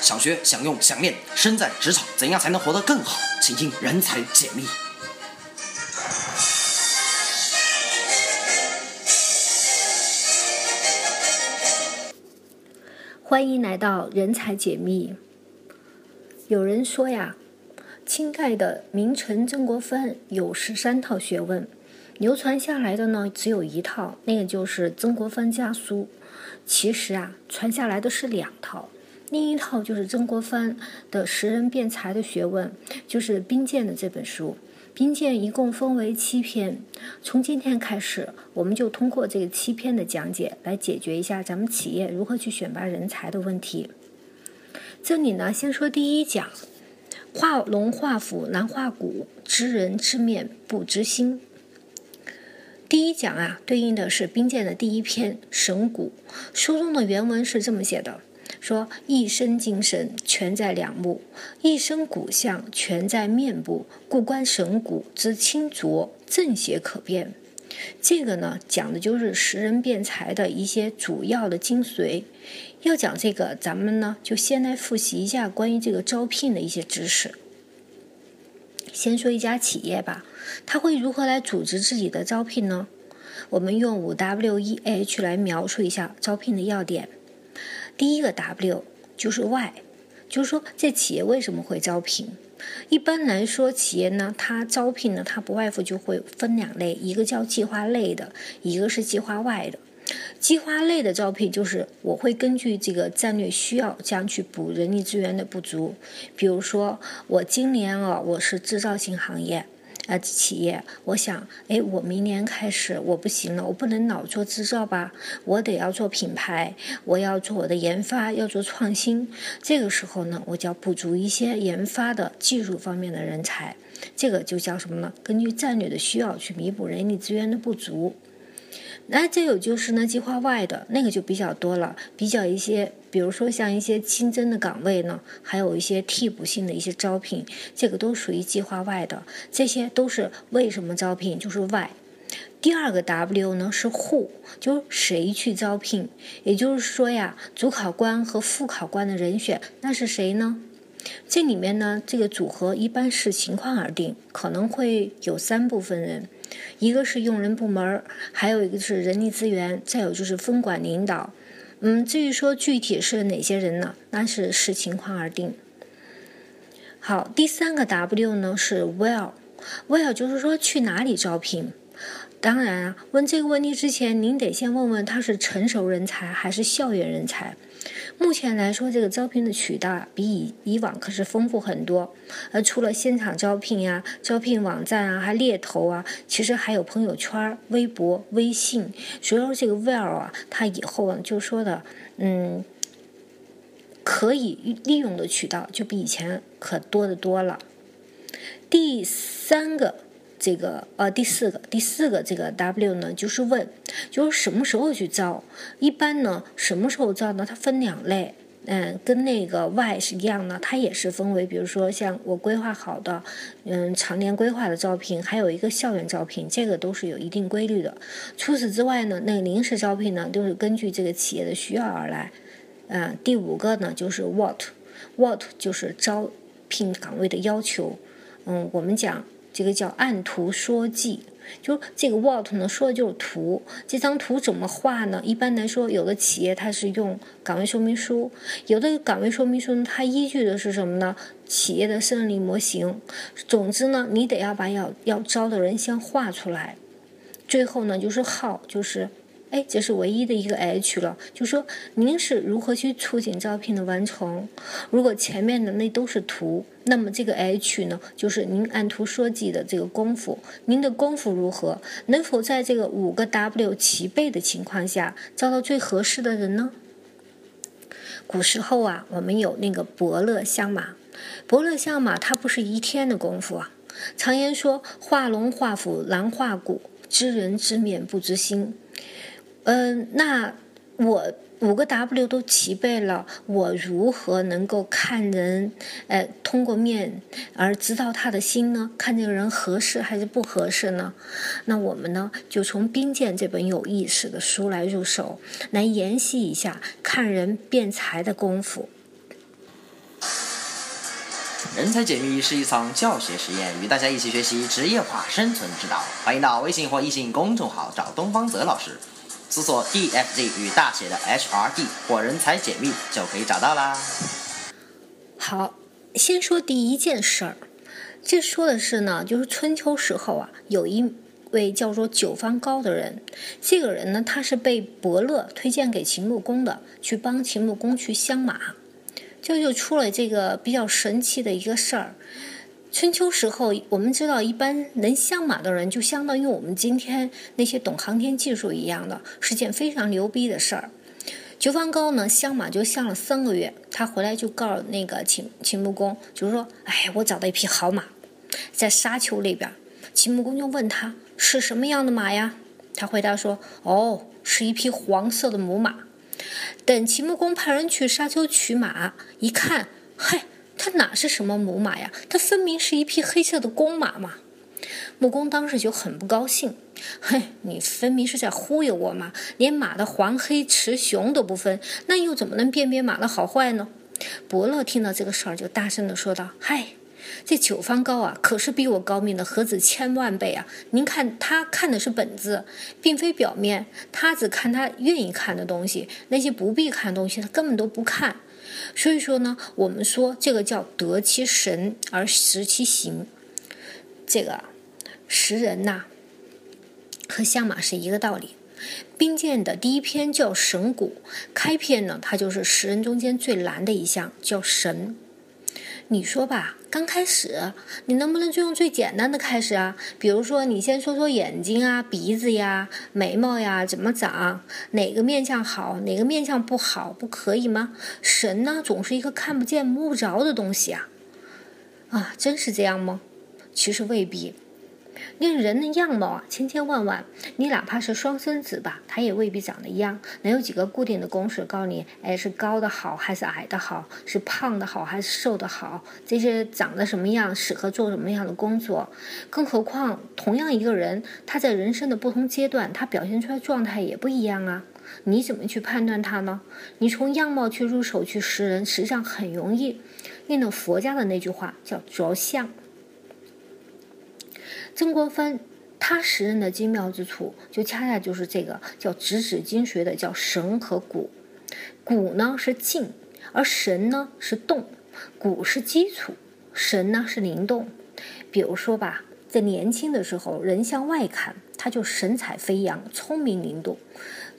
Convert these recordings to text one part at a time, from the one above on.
想学、想用、想练，身在职场怎样才能活得更好？请听人才解密。欢迎来到人才解密。有人说呀，清代的名臣曾国藩有十三套学问，流传下来的呢只有一套，那个就是《曾国藩家书》。其实啊，传下来的是两套，另一套就是曾国藩的识人辩才的学问，就是兵谏的这本书。兵谏一共分为七篇，从今天开始，我们就通过这个七篇的讲解来解决一下咱们企业如何去选拔人才的问题。这里呢，先说第一讲：画龙画虎难画骨，知人知面不知心。第一讲啊，对应的是兵谏的第一篇《神骨》。书中的原文是这么写的。说一身精神全在两目，一身骨相全在面部，故观神骨之清浊正邪可辨。这个呢，讲的就是识人辩才的一些主要的精髓。要讲这个，咱们呢就先来复习一下关于这个招聘的一些知识。先说一家企业吧，他会如何来组织自己的招聘呢？我们用五 W 一 H 来描述一下招聘的要点。第一个 W 就是 Why，就是说这企业为什么会招聘？一般来说，企业呢，它招聘呢，它不外乎就会分两类，一个叫计划类的，一个是计划外的。计划类的招聘就是我会根据这个战略需要，这样去补人力资源的不足。比如说，我今年啊，我是制造型行业。呃，企业，我想，哎，我明年开始我不行了，我不能老做制造吧，我得要做品牌，我要做我的研发，要做创新。这个时候呢，我就要补足一些研发的技术方面的人才，这个就叫什么呢？根据战略的需要去弥补人力资源的不足。那再有就是呢，计划外的那个就比较多了，比较一些，比如说像一些新增的岗位呢，还有一些替补性的一些招聘，这个都属于计划外的。这些都是为什么招聘，就是外。第二个 W 呢是 Who，就谁去招聘，也就是说呀，主考官和副考官的人选那是谁呢？这里面呢，这个组合一般是情况而定，可能会有三部分人。一个是用人部门还有一个是人力资源，再有就是分管领导。嗯，至于说具体是哪些人呢？那是视情况而定。好，第三个 W 呢是 Where，Where 就是说去哪里招聘。当然啊，问这个问题之前，您得先问问他是成熟人才还是校园人才。目前来说，这个招聘的渠道比以以往可是丰富很多。而除了现场招聘呀、招聘网站啊、还猎头啊，其实还有朋友圈、微博、微信。所以说，这个 Well 啊，它以后啊就说的，嗯，可以利用的渠道就比以前可多的多了。第三个。这个呃，第四个，第四个这个 W 呢，就是问，就是什么时候去招？一般呢，什么时候招呢？它分两类，嗯，跟那个 Y 是一样的，它也是分为，比如说像我规划好的，嗯，常年规划的招聘，还有一个校园招聘，这个都是有一定规律的。除此之外呢，那临时招聘呢，都是根据这个企业的需要而来。嗯，第五个呢，就是 What，What 就是招聘岗位的要求。嗯，我们讲。这个叫按图说记，就这个 what 呢，说的就是图。这张图怎么画呢？一般来说，有的企业它是用岗位说明书，有的岗位说明书呢，它依据的是什么呢？企业的胜利模型。总之呢，你得要把要要招的人先画出来。最后呢，就是 how，就是。哎，这是唯一的一个 H 了，就说您是如何去促进招聘的完成？如果前面的那都是图，那么这个 H 呢，就是您按图说记的这个功夫，您的功夫如何？能否在这个五个 W 齐备的情况下，招到最合适的人呢？古时候啊，我们有那个伯乐相马，伯乐相马，它不是一天的功夫啊。常言说，画龙画虎难画骨，知人知面不知心。嗯，那我五个 W 都齐备了，我如何能够看人？呃，通过面而知道他的心呢？看这个人合适还是不合适呢？那我们呢，就从《兵谏》这本有意思的书来入手，来研习一下看人辩才的功夫。人才解密是一场教学实验，与大家一起学习职业化生存之道。欢迎到微信或易信公众号找东方泽老师，搜索 DFZ 与大写的 HRD 或人才解密就可以找到啦。好，先说第一件事儿，这说的是呢，就是春秋时候啊，有一位叫做九方高的人，这个人呢，他是被伯乐推荐给秦穆公的，去帮秦穆公去相马。这就出了这个比较神奇的一个事儿。春秋时候，我们知道，一般能相马的人，就相当于我们今天那些懂航天技术一样的，是件非常牛逼的事儿。九方高呢，相马就相了三个月，他回来就告诉那个秦秦穆公，就是说，哎，我找到一匹好马，在沙丘那边。秦穆公就问他是什么样的马呀？他回答说，哦，是一匹黄色的母马。等秦穆公派人去沙丘取马，一看，嗨，他哪是什么母马呀？他分明是一匹黑色的公马嘛！木工当时就很不高兴，嘿，你分明是在忽悠我嘛！连马的黄黑雌雄都不分，那又怎么能辨别马的好坏呢？伯乐听到这个事儿，就大声的说道：“嗨！”这九方高啊，可是比我高明的何止千万倍啊！您看他看的是本质，并非表面，他只看他愿意看的东西，那些不必看的东西他根本都不看。所以说呢，我们说这个叫得其神而识其形。这个识人呐，和相马是一个道理。兵谏的第一篇叫神谷，开篇呢，它就是识人中间最难的一项，叫神。你说吧，刚开始你能不能就用最简单的开始啊？比如说，你先说说眼睛啊、鼻子呀、眉毛呀怎么长，哪个面相好，哪个面相不好，不可以吗？神呢，总是一个看不见摸不着的东西啊！啊，真是这样吗？其实未必。那人的样貌啊，千千万万，你哪怕是双生子吧，他也未必长得一样。能有几个固定的公式告诉你，哎，是高的好还是矮的好，是胖的好还是瘦的好？这些长得什么样，适合做什么样的工作？更何况，同样一个人，他在人生的不同阶段，他表现出来状态也不一样啊。你怎么去判断他呢？你从样貌去入手去识人，实际上很容易。应了佛家的那句话，叫着相。曾国藩他识人的精妙之处，就恰恰就是这个叫直指精髓的，叫神和骨。骨呢是静，而神呢是动。骨是基础，神呢是灵动。比如说吧，在年轻的时候，人向外看，他就神采飞扬、聪明灵动。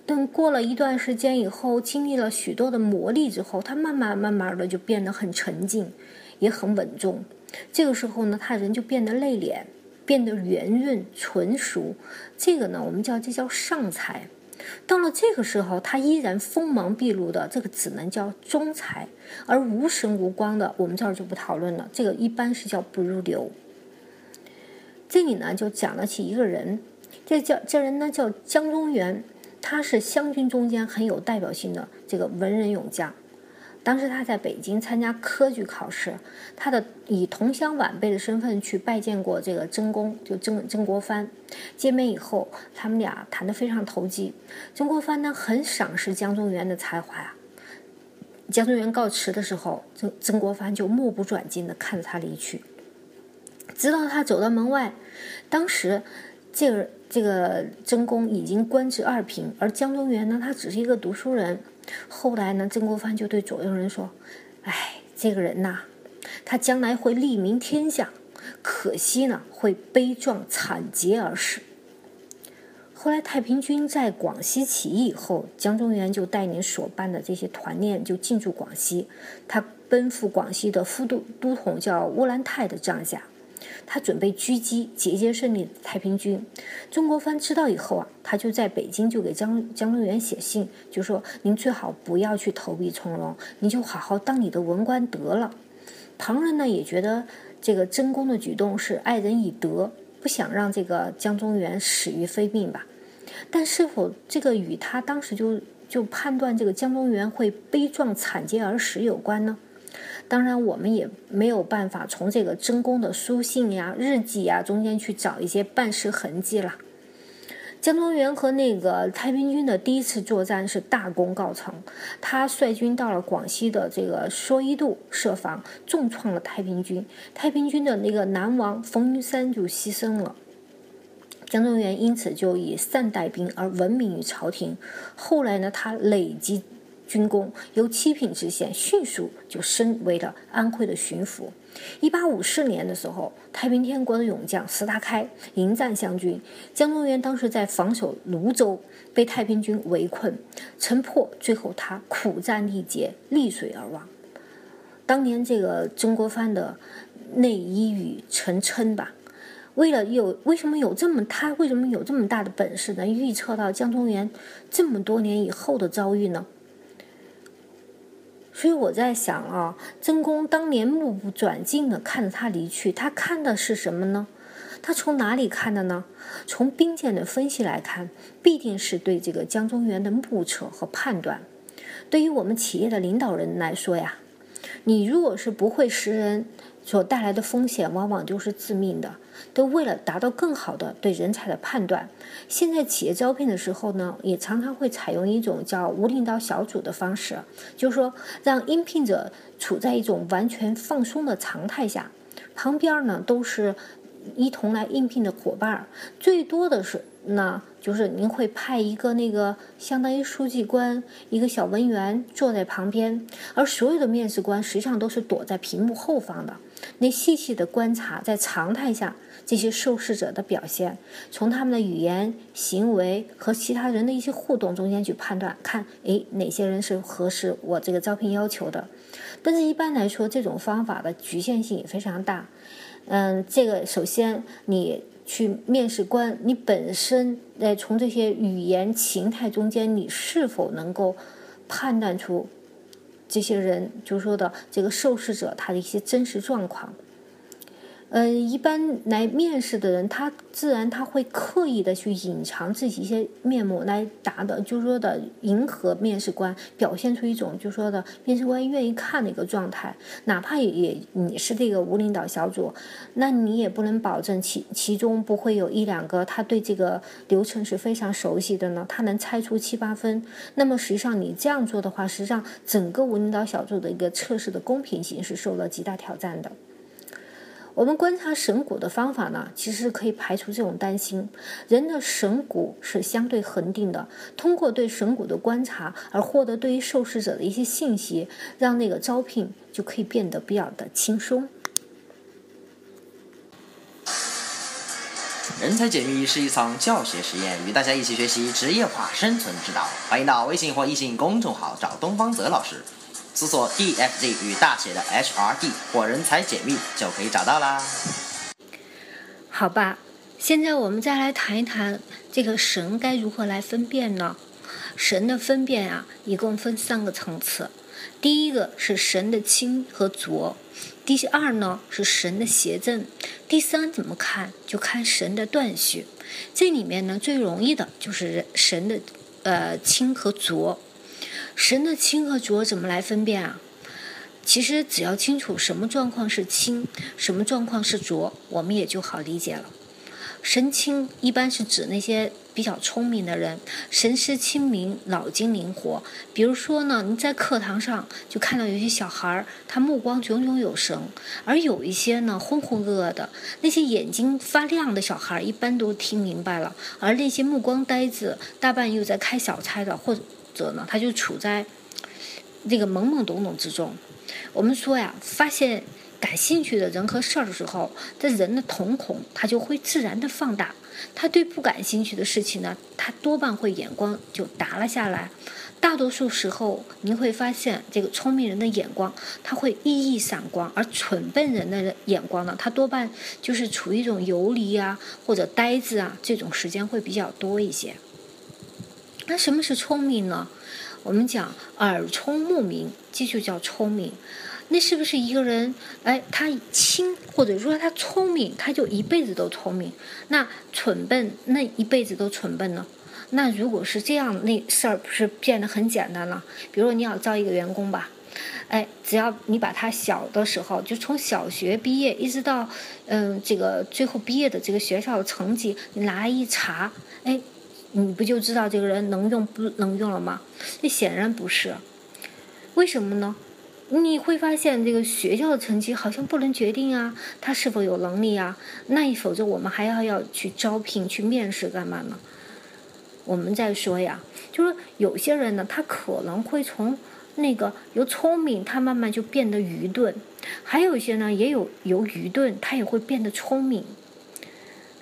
等过了一段时间以后，经历了许多的磨砺之后，他慢慢慢慢的就变得很沉静，也很稳重。这个时候呢，他人就变得内敛。变得圆润纯熟，这个呢，我们叫这叫上才。到了这个时候，他依然锋芒毕露的，这个只能叫中才。而无神无光的，我们这儿就不讨论了。这个一般是叫不入流。这里呢，就讲了起一个人，这叫这人呢叫江中源，他是湘军中间很有代表性的这个文人勇将。当时他在北京参加科举考试，他的以同乡晚辈的身份去拜见过这个曾公，就曾曾国藩。见面以后，他们俩谈得非常投机。曾国藩呢很赏识江中源的才华呀。江中源告辞的时候，曾曾国藩就目不转睛地看着他离去，直到他走到门外。当时，这个这个曾公已经官至二品，而江中源呢，他只是一个读书人。后来呢，曾国藩就对左右人说：“哎，这个人呐，他将来会利民天下，可惜呢，会悲壮惨结而死。”后来太平军在广西起义以后，江中源就带领所办的这些团练就进驻广西，他奔赴广西的副都都统叫乌兰泰的帐下。他准备狙击节节胜利的太平军，曾国藩知道以后啊，他就在北京就给江江中源写信，就说您最好不要去投笔从戎，您就好好当你的文官得了。旁人呢也觉得这个曾公的举动是爱人以德，不想让这个江中源死于非命吧。但是否这个与他当时就就判断这个江中源会悲壮惨结而死有关呢？当然，我们也没有办法从这个曾公的书信呀、日记呀中间去找一些办事痕迹了。江宗源和那个太平军的第一次作战是大功告成，他率军到了广西的这个蓑衣渡设防，重创了太平军。太平军的那个南王冯云山就牺牲了。江宗源因此就以善带兵而闻名于朝廷。后来呢，他累积军功，由七品知县迅速就升为了安徽的巡抚。一八五四年的时候，太平天国的勇将石达开迎战湘军，江宗源当时在防守泸州，被太平军围困，城破，最后他苦战力竭，溺水而亡。当年这个曾国藩的内衣语成谶吧。为了有为什么有这么他为什么有这么大的本事能预测到江宗源这么多年以后的遭遇呢？所以我在想啊，曾公当年目不转睛的看着他离去，他看的是什么呢？他从哪里看的呢？从兵谏的分析来看，必定是对这个江中源的目测和判断。对于我们企业的领导人来说呀，你如果是不会识人。所带来的风险往往就是致命的。都为了达到更好的对人才的判断，现在企业招聘的时候呢，也常常会采用一种叫无领导小组的方式，就是说让应聘者处在一种完全放松的常态下，旁边呢都是一同来应聘的伙伴，最多的是那就是您会派一个那个相当于书记官一个小文员坐在旁边，而所有的面试官实际上都是躲在屏幕后方的。那细细的观察，在常态下这些受试者的表现，从他们的语言、行为和其他人的一些互动中间去判断，看诶哪些人是合适我这个招聘要求的。但是，一般来说，这种方法的局限性也非常大。嗯，这个首先你去面试官，你本身在从这些语言形态中间，你是否能够判断出？这些人就说的这个受试者他的一些真实状况。呃，一般来面试的人，他自然他会刻意的去隐藏自己一些面目，来达到，就是说的迎合面试官，表现出一种就是说的面试官愿意看的一个状态。哪怕也你是这个无领导小组，那你也不能保证其其中不会有一两个他对这个流程是非常熟悉的呢，他能猜出七八分。那么实际上你这样做的话，实际上整个无领导小组的一个测试的公平性是受到极大挑战的。我们观察神骨的方法呢，其实可以排除这种担心。人的神骨是相对恒定的，通过对神骨的观察而获得对于受试者的一些信息，让那个招聘就可以变得比较的轻松。人才解密是一场教学实验，与大家一起学习职业化生存之道。欢迎到微信或易信公众号找东方泽老师。搜索 DFZ 与大写的 HRD 或人才解密就可以找到啦。好吧，现在我们再来谈一谈这个神该如何来分辨呢？神的分辨啊，一共分三个层次。第一个是神的清和浊，第二呢是神的邪正，第三怎么看就看神的断续。这里面呢最容易的就是神的呃清和浊。神的清和浊怎么来分辨啊？其实只要清楚什么状况是清，什么状况是浊，我们也就好理解了。神清一般是指那些比较聪明的人，神识清明，脑筋灵活。比如说呢，你在课堂上就看到有些小孩儿，他目光炯炯有神；而有一些呢浑浑噩噩的，那些眼睛发亮的小孩儿，一般都听明白了；而那些目光呆滞，大半又在开小差的，或者。者呢，他就处在这个懵懵懂懂之中。我们说呀，发现感兴趣的人和事儿的时候，这人的瞳孔他就会自然的放大。他对不感兴趣的事情呢，他多半会眼光就耷了下来。大多数时候，您会发现，这个聪明人的眼光他会熠熠闪光，而蠢笨人的眼光呢，他多半就是处于一种游离啊或者呆滞啊这种时间会比较多一些。那什么是聪明呢？我们讲耳聪目明，这就叫聪明。那是不是一个人，哎，他轻或者说他聪明，他就一辈子都聪明？那蠢笨，那一辈子都蠢笨呢？那如果是这样，那事儿不是变得很简单了？比如说你要招一个员工吧，哎，只要你把他小的时候，就从小学毕业一直到嗯这个最后毕业的这个学校的成绩，你拿来一查，哎。你不就知道这个人能用不能用了吗？这显然不是。为什么呢？你会发现，这个学校的成绩好像不能决定啊，他是否有能力啊？那否则我们还要要去招聘、去面试干嘛呢？我们再说呀，就是有些人呢，他可能会从那个由聪明，他慢慢就变得愚钝；还有一些呢，也有由愚钝，他也会变得聪明。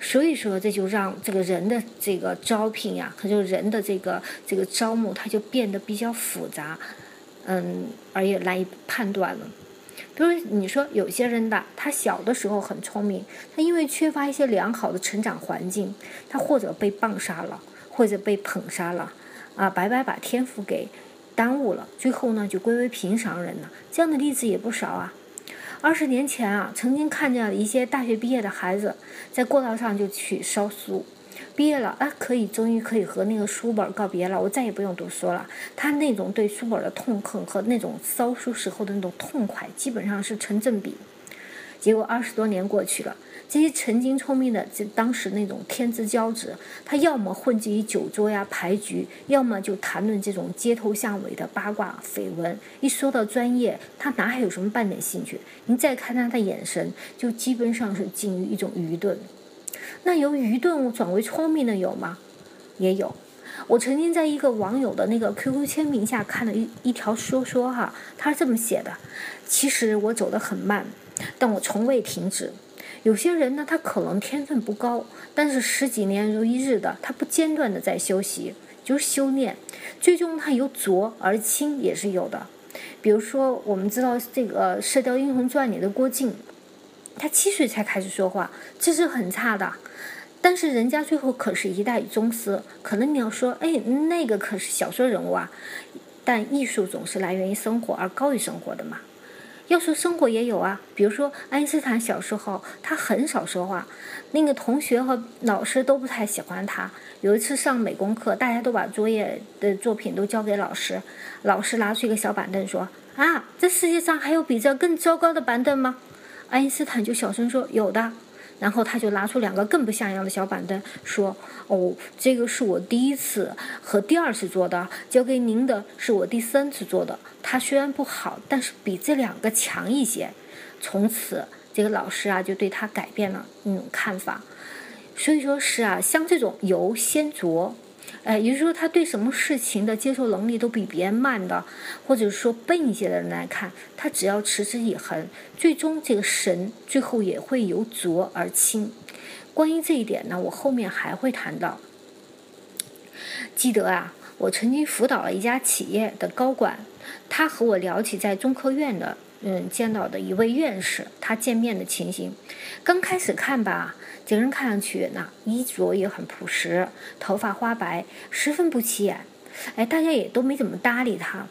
所以说，这就让这个人的这个招聘呀，他就人的这个这个招募，他就变得比较复杂。嗯，而也难以判断了。比如你说有些人的，他小的时候很聪明，他因为缺乏一些良好的成长环境，他或者被棒杀了，或者被捧杀了，啊，白白把天赋给耽误了，最后呢就归为平常人了。这样的例子也不少啊。二十年前啊，曾经看见一些大学毕业的孩子在过道上就去烧书。毕业了啊，可以终于可以和那个书本告别了，我再也不用读书了。他那种对书本的痛恨和那种烧书时候的那种痛快，基本上是成正比。结果二十多年过去了，这些曾经聪明的，就当时那种天之骄子，他要么混迹于酒桌呀牌局，要么就谈论这种街头巷尾的八卦绯闻。一说到专业，他哪还有什么半点兴趣？您再看他的眼神，就基本上是近于一种愚钝。那由愚钝转为聪明的有吗？也有。我曾经在一个网友的那个 QQ 签名下看了一一条说说哈，他是这么写的：其实我走得很慢，但我从未停止。有些人呢，他可能天分不高，但是十几年如一日的，他不间断的在修习，就是修炼，最终他由浊而清也是有的。比如说，我们知道这个《射雕英雄传》里的郭靖。他七岁才开始说话，这是很差的。但是人家最后可是一代宗师。可能你要说，哎，那个可是小说人物啊。但艺术总是来源于生活，而高于生活的嘛。要说生活也有啊，比如说爱因斯坦小时候他很少说话，那个同学和老师都不太喜欢他。有一次上美工课，大家都把作业的作品都交给老师，老师拿出一个小板凳说：“啊，这世界上还有比这更糟糕的板凳吗？”爱因斯坦就小声说：“有的。”然后他就拿出两个更不像样的小板凳，说：“哦，这个是我第一次和第二次做的，交给您的是我第三次做的。他虽然不好，但是比这两个强一些。”从此，这个老师啊就对他改变了那种看法。所以说是啊，像这种由先着。哎，也就是说，他对什么事情的接受能力都比别人慢的，或者说笨一些的人来看，他只要持之以恒，最终这个神最后也会由浊而清。关于这一点呢，我后面还会谈到。记得啊，我曾经辅导了一家企业的高管，他和我聊起在中科院的嗯见到的一位院士，他见面的情形。刚开始看吧。这个人看上去那衣着也很朴实，头发花白，十分不起眼。哎，大家也都没怎么搭理他。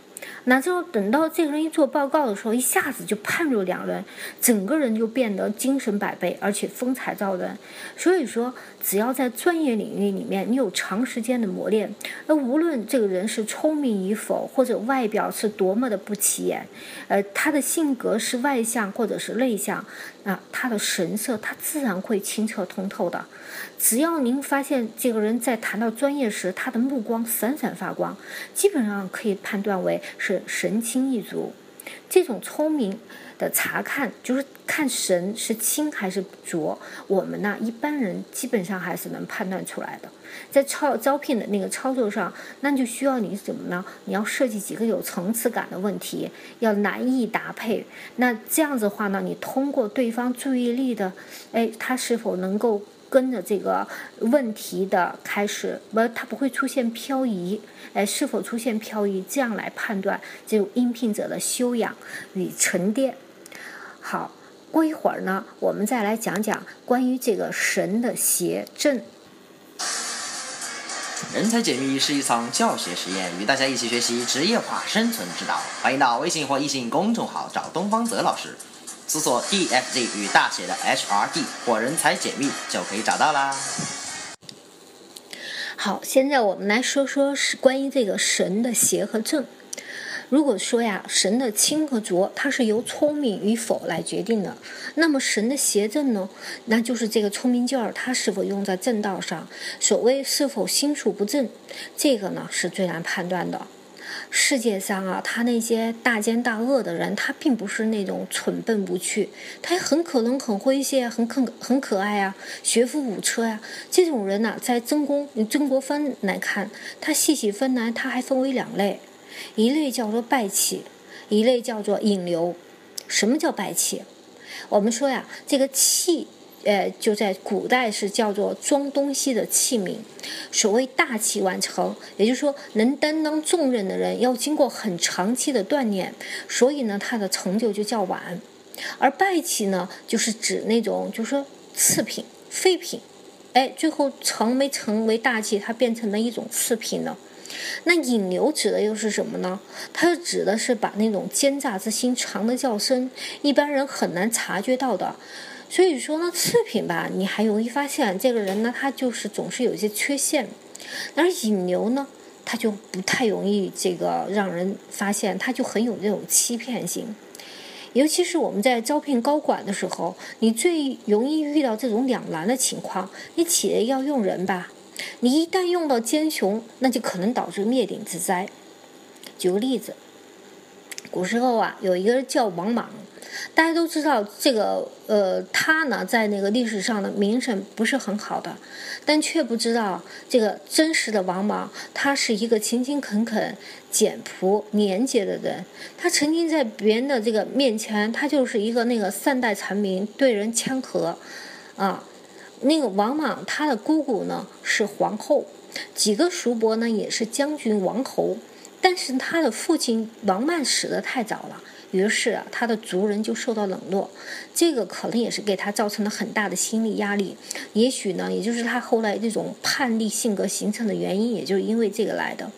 哪知道等到这个人一做报告的时候，一下子就判若两人，整个人就变得精神百倍，而且风采照人。所以说，只要在专业领域里面，你有长时间的磨练，那无论这个人是聪明与否，或者外表是多么的不起眼，呃，他的性格是外向或者是内向，啊，他的神色他自然会清澈通透的。只要您发现这个人在谈到专业时，他的目光闪闪发光，基本上可以判断为是神清一族。这种聪明的查看，就是看神是清还是浊，我们呢一般人基本上还是能判断出来的。在操招聘的那个操作上，那就需要你怎么呢？你要设计几个有层次感的问题，要难易搭配。那这样子的话呢，你通过对方注意力的，哎，他是否能够？跟着这个问题的开始，不，它不会出现漂移，哎，是否出现漂移？这样来判断这种应聘者的修养与沉淀。好，过一会儿呢，我们再来讲讲关于这个神的邪正。人才解密是一场教学实验，与大家一起学习职业化生存之道。欢迎到微信或易信公众号找东方泽老师。搜索 DFZ 与大写的 HRD 或人才解密就可以找到啦。好，现在我们来说说是关于这个神的邪和正。如果说呀，神的清和浊，它是由聪明与否来决定的，那么神的邪正呢，那就是这个聪明劲儿，它是否用在正道上？所谓是否心术不正，这个呢是最难判断的。世界上啊，他那些大奸大恶的人，他并不是那种蠢笨无趣，他很可能很诙谐，很可很可爱啊，学富五车呀。这种人呢，在曾公曾国藩来看，他细细分来，他还分为两类，一类叫做败气，一类叫做引流。什么叫败气？我们说呀，这个气。呃，就在古代是叫做装东西的器皿。所谓大器晚成，也就是说能担当重任的人要经过很长期的锻炼，所以呢，他的成就就较晚。而败器呢，就是指那种就是说次品、废品，哎，最后成没成为大器，它变成了一种次品呢。那引流指的又是什么呢？它指的是把那种奸诈之心藏得较深，一般人很难察觉到的。所以说呢，次品吧，你还容易发现这个人呢，他就是总是有一些缺陷。而引流呢，他就不太容易这个让人发现，他就很有这种欺骗性。尤其是我们在招聘高管的时候，你最容易遇到这种两难的情况。你企业要用人吧，你一旦用到奸雄，那就可能导致灭顶之灾。举个例子，古时候啊，有一个叫王莽。大家都知道这个，呃，他呢在那个历史上的名声不是很好的，但却不知道这个真实的王莽，他是一个勤勤恳恳、简朴、廉洁的人。他曾经在别人的这个面前，他就是一个那个善待臣民、对人谦和，啊，那个王莽他的姑姑呢是皇后，几个叔伯呢也是将军、王侯，但是他的父亲王曼死得太早了。于是啊，他的族人就受到冷落，这个可能也是给他造成了很大的心理压力。也许呢，也就是他后来这种叛逆性格形成的原因，也就是因为这个来的。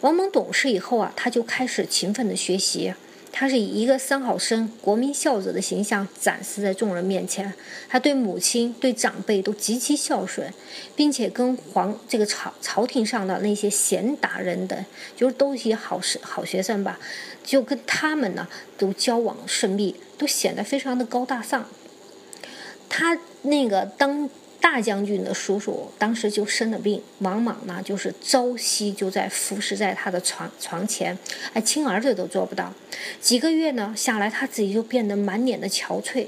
王蒙懂事以后啊，他就开始勤奋的学习。他是以一个三好生、国民孝子的形象展示在众人面前。他对母亲、对长辈都极其孝顺，并且跟皇这个朝朝廷上的那些贤达人等，就是都一些好学好学生吧，就跟他们呢都交往顺利，都显得非常的高大上。他那个当。大将军的叔叔当时就生了病，王莽呢就是朝夕就在服侍在他的床床前，哎，亲儿子都做不到。几个月呢下来，他自己就变得满脸的憔悴。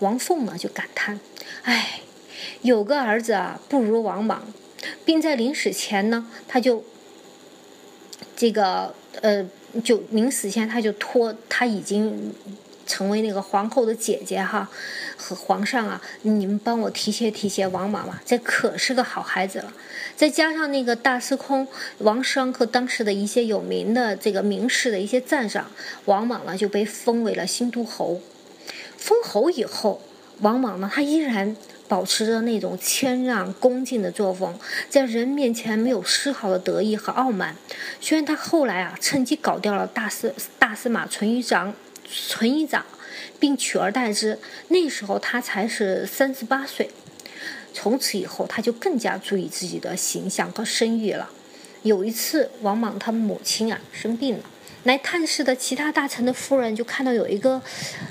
王凤呢就感叹：“哎，有个儿子啊不如王莽。”并在临死前呢，他就这个呃，就临死前他就托他已经。成为那个皇后的姐姐哈，和皇上啊，你们帮我提携提携王莽嘛，这可是个好孩子了。再加上那个大司空王商和当时的一些有名的这个名士的一些赞赏，王莽呢就被封为了新都侯。封侯以后，王莽呢他依然保持着那种谦让恭敬的作风，在人面前没有丝毫的得意和傲慢。虽然他后来啊趁机搞掉了大司大司马淳于长。存一长，并取而代之。那时候他才是三十八岁。从此以后，他就更加注意自己的形象和声誉了。有一次，王莽他母亲啊生病了，来探视的其他大臣的夫人就看到有一个，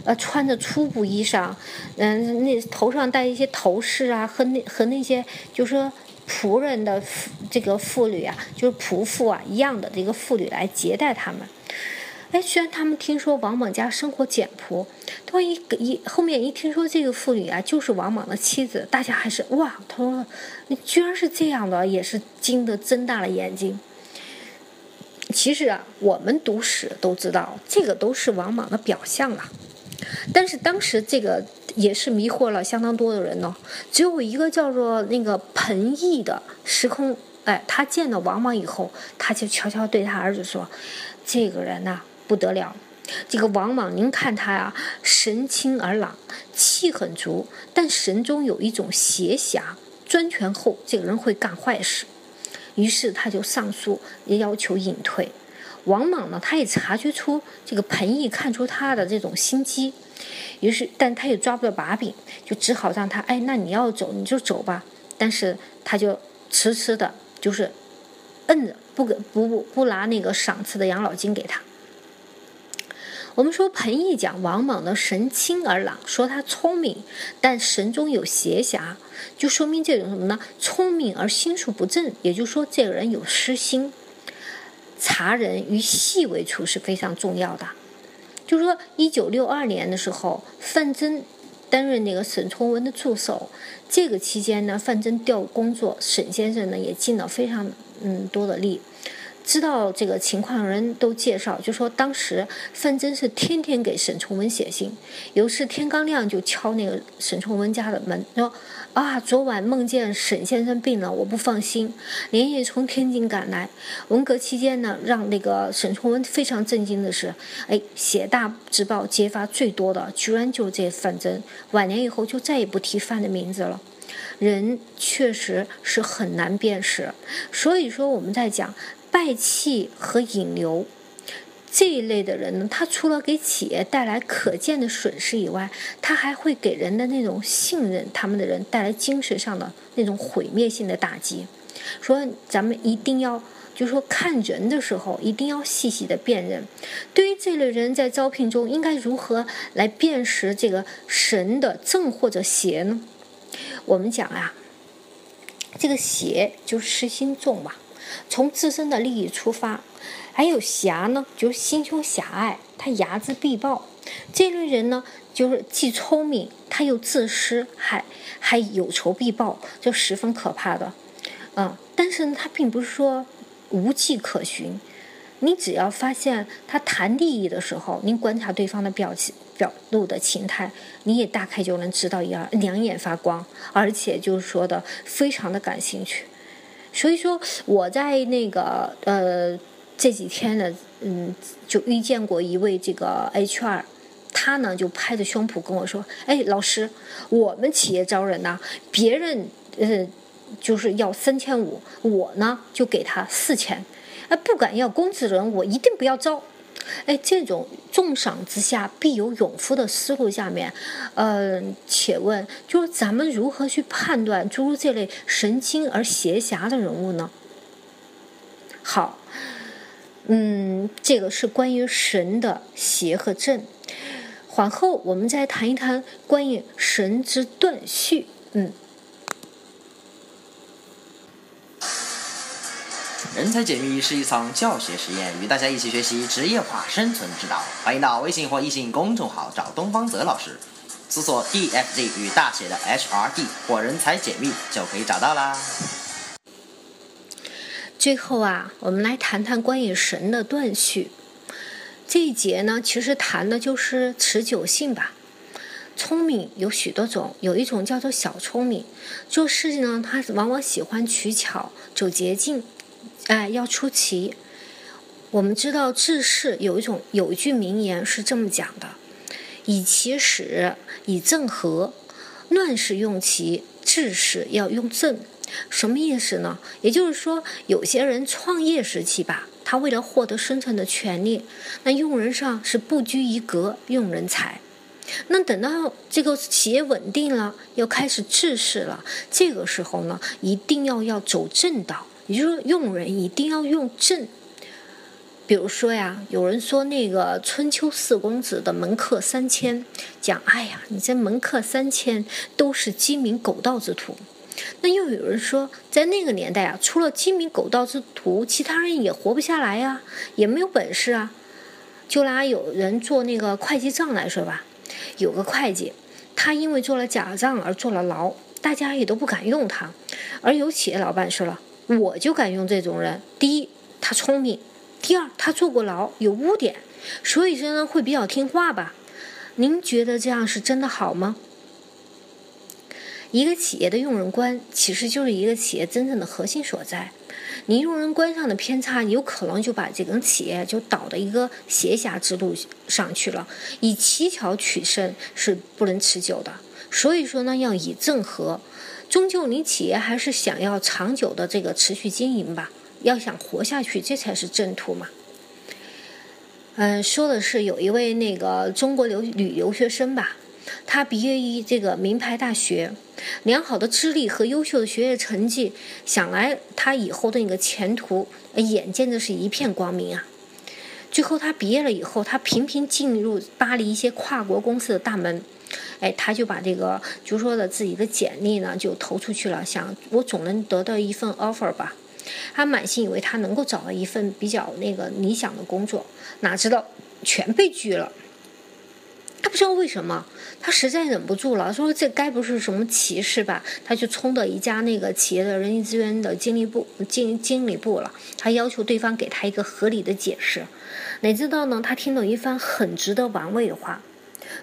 呃，穿着粗布衣裳，嗯，那头上戴一些头饰啊，和那和那些就是说仆人的这个妇女啊，就是仆妇啊一样的这个妇女来接待他们。哎，虽然他们听说王莽家生活简朴，但一一后面一听说这个妇女啊就是王莽的妻子，大家还是哇，他说你居然是这样的，也是惊得睁大了眼睛。其实啊，我们读史都知道，这个都是王莽的表象了。但是当时这个也是迷惑了相当多的人呢。只有一个叫做那个彭毅的时空，哎，他见到王莽以后，他就悄悄对他儿子说：“这个人呐。”不得了，这个王莽，您看他呀，神清而朗，气很足，但神中有一种邪侠，专权后这个人会干坏事。于是他就上书，要求隐退。王莽呢，他也察觉出这个彭毅看出他的这种心机，于是，但他也抓不到把柄，就只好让他，哎，那你要走你就走吧。但是他就迟迟的，就是摁着不给不不不拿那个赏赐的养老金给他。我们说彭懿讲王莽的神清而朗，说他聪明，但神中有邪侠，就说明这种什么呢？聪明而心术不正，也就是说这个人有私心。察人于细微处是非常重要的。就是说，一九六二年的时候，范增担任那个沈从文的助手，这个期间呢，范增调工作，沈先生呢也尽了非常嗯多的力。知道这个情况的人都介绍，就说当时范增是天天给沈从文写信，有时天刚亮就敲那个沈从文家的门，说啊，昨晚梦见沈先生病了，我不放心，连夜从天津赶来。文革期间呢，让那个沈从文非常震惊的是，哎，写大字报揭发最多的，居然就是这范增。晚年以后就再也不提范的名字了。人确实是很难辨识，所以说我们在讲。败气和引流这一类的人呢，他除了给企业带来可见的损失以外，他还会给人的那种信任他们的人带来精神上的那种毁灭性的打击。说咱们一定要，就是说看人的时候一定要细细的辨认。对于这类人，在招聘中应该如何来辨识这个神的正或者邪呢？我们讲啊，这个邪就是痴心重嘛。从自身的利益出发，还有侠呢，就是心胸狭隘，他睚眦必报。这类人呢，就是既聪明，他又自私，还还有仇必报，就十分可怕的。嗯，但是呢，他并不是说无迹可寻。你只要发现他谈利益的时候，您观察对方的表情、表露的情态，你也大概就能知道一二，两眼发光，而且就是说的非常的感兴趣。所以说，我在那个呃这几天呢，嗯，就遇见过一位这个 HR，他呢就拍着胸脯跟我说：“哎，老师，我们企业招人呢，别人呃就是要三千五，我呢就给他四千，哎，不敢要工资的人，我一定不要招。”哎，这种重赏之下必有勇夫的思路下面，嗯，且问，就是咱们如何去判断诸如这类神经而邪侠的人物呢？好，嗯，这个是关于神的邪和正。缓后我们再谈一谈关于神之断续，嗯。人才解密是一场教学实验，与大家一起学习职业化生存之道。欢迎到微信或易信公众号找东方泽老师，搜索 DFZ 与大写的 HRD 或人才解密就可以找到啦。最后啊，我们来谈谈关于神的断续。这一节呢，其实谈的就是持久性吧。聪明有许多种，有一种叫做小聪明，做事呢，他往往喜欢取巧、走捷径。哎，要出奇。我们知道治世有一种有一句名言是这么讲的：“以其始，以正和。乱世用其，治世要用正。”什么意思呢？也就是说，有些人创业时期吧，他为了获得生存的权利，那用人上是不拘一格，用人才。那等到这个企业稳定了，要开始治世了，这个时候呢，一定要要走正道。也就是说，用人一定要用正。比如说呀，有人说那个春秋四公子的门客三千，讲哎呀，你这门客三千都是鸡鸣狗盗之徒。那又有人说，在那个年代啊，除了鸡鸣狗盗之徒，其他人也活不下来呀，也没有本事啊。就拿有人做那个会计账来说吧，有个会计，他因为做了假账而坐了牢，大家也都不敢用他。而有企业老板说了。我就敢用这种人。第一，他聪明；第二，他坐过牢，有污点，所以说呢会比较听话吧。您觉得这样是真的好吗？一个企业的用人观，其实就是一个企业真正的核心所在。您用人观上的偏差，有可能就把这个企业就导到一个邪侠之路上去了。以奇巧取胜是不能持久的。所以说呢，要以正和。终究，你企业还是想要长久的这个持续经营吧，要想活下去，这才是正途嘛。嗯，说的是有一位那个中国留女留学生吧，她毕业于这个名牌大学，良好的资历和优秀的学业成绩，想来她以后的那个前途，眼见的是一片光明啊。最后他毕业了以后，他频频进入巴黎一些跨国公司的大门。哎，他就把这个就说的自己的简历呢就投出去了，想我总能得到一份 offer 吧。他满心以为他能够找到一份比较那个理想的工作，哪知道全被拒了。他不知道为什么，他实在忍不住了，说这该不是什么歧视吧？他就冲到一家那个企业的人力资源的经理部经经理部了，他要求对方给他一个合理的解释。哪知道呢？他听到一番很值得玩味的话，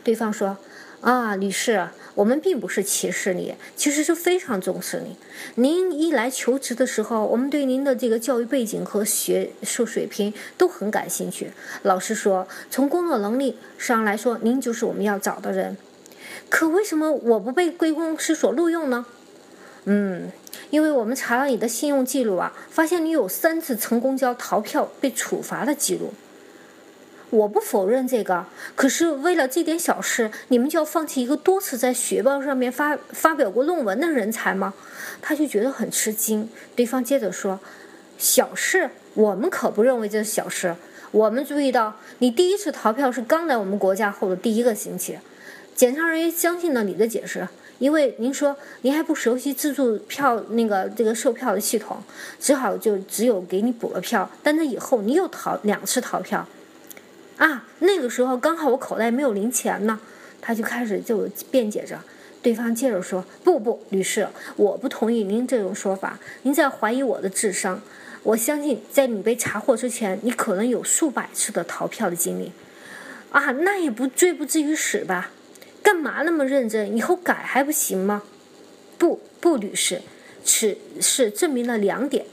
对方说。啊，女士，我们并不是歧视你，其实是非常重视你。您一来求职的时候，我们对您的这个教育背景和学术水平都很感兴趣。老实说，从工作能力上来说，您就是我们要找的人。可为什么我不被贵公司所录用呢？嗯，因为我们查了你的信用记录啊，发现你有三次成功交逃票被处罚的记录。我不否认这个，可是为了这点小事，你们就要放弃一个多次在学报上面发发表过论文的人才吗？他就觉得很吃惊。对方接着说：“小事，我们可不认为这是小事。我们注意到你第一次逃票是刚来我们国家后的第一个星期，检查人员相信了你的解释，因为您说您还不熟悉自助票那个这个售票的系统，只好就只有给你补了票。但这以后你又逃两次逃票。”啊，那个时候刚好我口袋没有零钱呢，他就开始就辩解着。对方接着说：“不不，女士，我不同意您这种说法，您在怀疑我的智商。我相信在你被查获之前，你可能有数百次的逃票的经历。啊，那也不罪不至于死吧？干嘛那么认真？以后改还不行吗？不不，女士，此事证明了两点。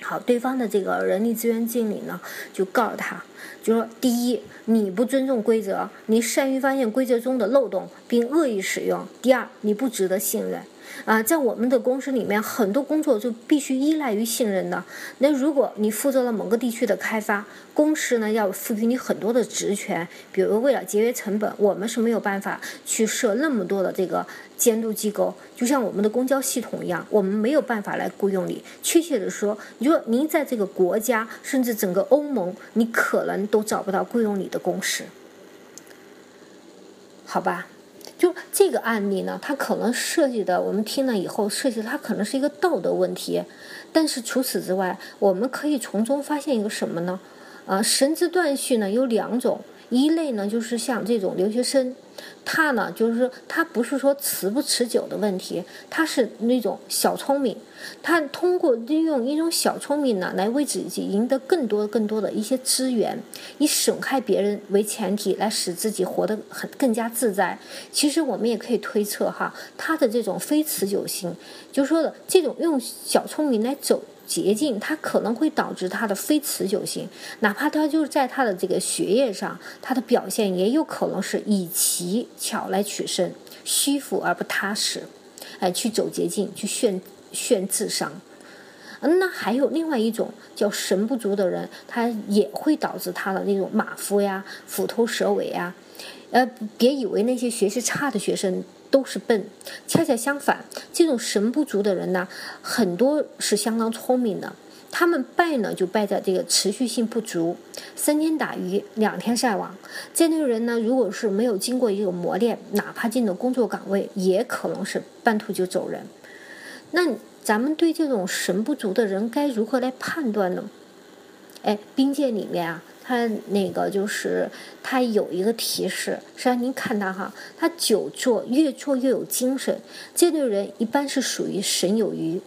好，对方的这个人力资源经理呢，就告诉他。”就说第一，你不尊重规则，你善于发现规则中的漏洞并恶意使用；第二，你不值得信任。啊，在我们的公司里面，很多工作就必须依赖于信任的。那如果你负责了某个地区的开发，公司呢要赋予你很多的职权，比如为了节约成本，我们是没有办法去设那么多的这个监督机构，就像我们的公交系统一样，我们没有办法来雇佣你。确切的说，你说您在这个国家，甚至整个欧盟，你可能都找不到雇佣你的公司，好吧？就这个案例呢，它可能涉及的，我们听了以后涉及它可能是一个道德问题，但是除此之外，我们可以从中发现一个什么呢？啊，神之断续呢有两种，一类呢就是像这种留学生。他呢，就是说他不是说持不持久的问题，他是那种小聪明，他通过利用一种小聪明呢，来为自己赢得更多更多的一些资源，以损害别人为前提，来使自己活得很更加自在。其实我们也可以推测哈，他的这种非持久性，就是说的这种用小聪明来走。捷径，它可能会导致他的非持久性，哪怕他就是在他的这个学业上，他的表现也有可能是以奇巧来取胜，虚浮而不踏实，哎，去走捷径，去炫炫智商。那还有另外一种叫神不足的人，他也会导致他的那种马虎呀、虎头蛇尾呀。呃，别以为那些学习差的学生。都是笨，恰恰相反，这种神不足的人呢，很多是相当聪明的。他们败呢，就败在这个持续性不足，三天打鱼两天晒网。这类人呢，如果是没有经过一个磨练，哪怕进了工作岗位，也可能是半途就走人。那咱们对这种神不足的人该如何来判断呢？哎，兵谏里面啊。他那个就是他有一个提示，实际上您看他哈，他久坐越坐越有精神，这类人一般是属于神有余，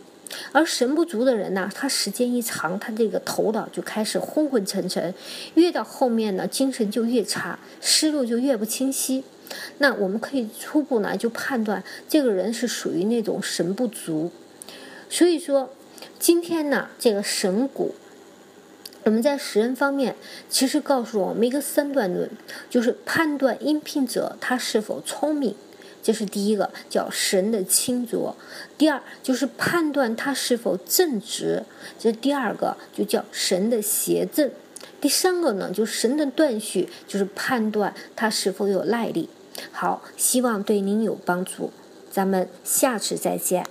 而神不足的人呢，他时间一长，他这个头脑就开始昏昏沉沉，越到后面呢，精神就越差，思路就越不清晰。那我们可以初步呢就判断这个人是属于那种神不足，所以说今天呢这个神谷。我们在识人方面，其实告诉我们一个三段论，就是判断应聘者他是否聪明，这是第一个叫神的清浊；第二就是判断他是否正直，这第二个就叫神的邪正；第三个呢，就是神的断续，就是判断他是否有耐力。好，希望对您有帮助，咱们下次再见。